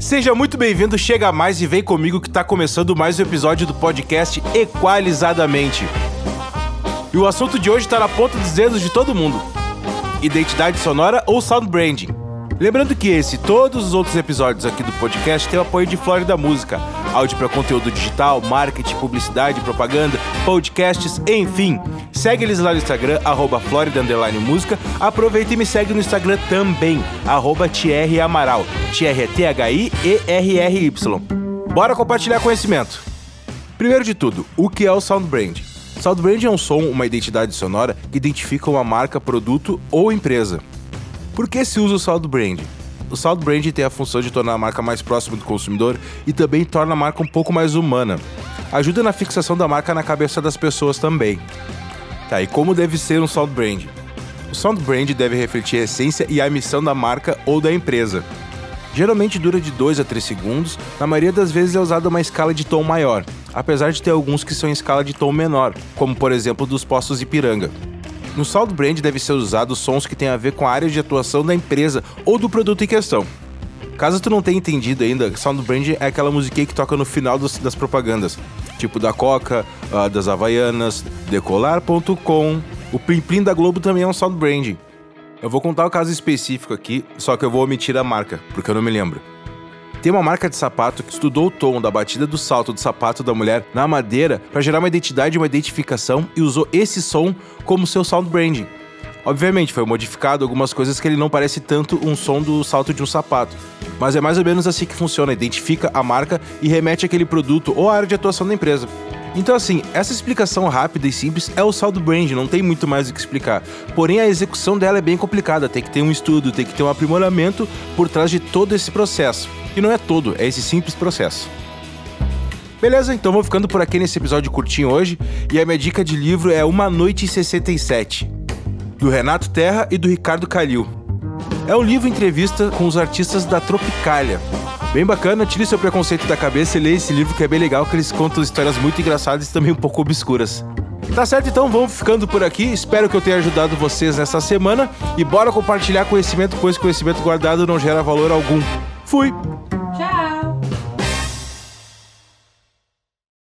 Seja muito bem-vindo, chega mais e vem comigo que tá começando mais um episódio do podcast Equalizadamente. E o assunto de hoje tá na ponta dos dedos de todo mundo: identidade sonora ou sound branding. Lembrando que esse e todos os outros episódios aqui do podcast têm o apoio de Flórida Música, áudio para conteúdo digital, marketing, publicidade, propaganda, podcasts, enfim. Segue eles lá no Instagram, arroba Florida Música. Aproveita e me segue no Instagram também, arroba Thierry Amaral. Thierry é T-H-I-E-R-R-Y. Bora compartilhar conhecimento. Primeiro de tudo, o que é o Sound Brand? Sound Brand é um som, uma identidade sonora que identifica uma marca, produto ou empresa. Por que se usa o Sound Brand? O Sound Brand tem a função de tornar a marca mais próxima do consumidor e também torna a marca um pouco mais humana. Ajuda na fixação da marca na cabeça das pessoas também. Tá, e como deve ser um Sound Brand? O Sound Brand deve refletir a essência e a missão da marca ou da empresa. Geralmente dura de 2 a 3 segundos, na maioria das vezes é usada uma escala de tom maior, apesar de ter alguns que são em escala de tom menor, como por exemplo dos postos Ipiranga. No Sound Brand deve ser usado sons que têm a ver com a área de atuação da empresa ou do produto em questão. Caso tu não tenha entendido ainda, Sound Brand é aquela musiquinha que toca no final dos, das propagandas, tipo da Coca, uh, das Havaianas, Decolar.com. O Plim Plim da Globo também é um Sound Brand. Eu vou contar o um caso específico aqui, só que eu vou omitir a marca, porque eu não me lembro. Tem uma marca de sapato que estudou o tom da batida do salto do sapato da mulher na madeira para gerar uma identidade e uma identificação e usou esse som como seu sound branding. Obviamente, foi modificado algumas coisas que ele não parece tanto um som do salto de um sapato. Mas é mais ou menos assim que funciona: identifica a marca e remete aquele produto ou a área de atuação da empresa. Então, assim, essa explicação rápida e simples é o saldo brand, não tem muito mais o que explicar. Porém, a execução dela é bem complicada, tem que ter um estudo, tem que ter um aprimoramento por trás de todo esse processo. E não é todo, é esse simples processo. Beleza, então vou ficando por aqui nesse episódio curtinho hoje, e a minha dica de livro é Uma Noite em 67, do Renato Terra e do Ricardo Calil. É um livro entrevista com os artistas da Tropicália. Bem bacana, tire seu preconceito da cabeça e leia esse livro que é bem legal, que eles contam histórias muito engraçadas e também um pouco obscuras. Tá certo, então vamos ficando por aqui. Espero que eu tenha ajudado vocês nessa semana e bora compartilhar conhecimento, pois conhecimento guardado não gera valor algum. Fui!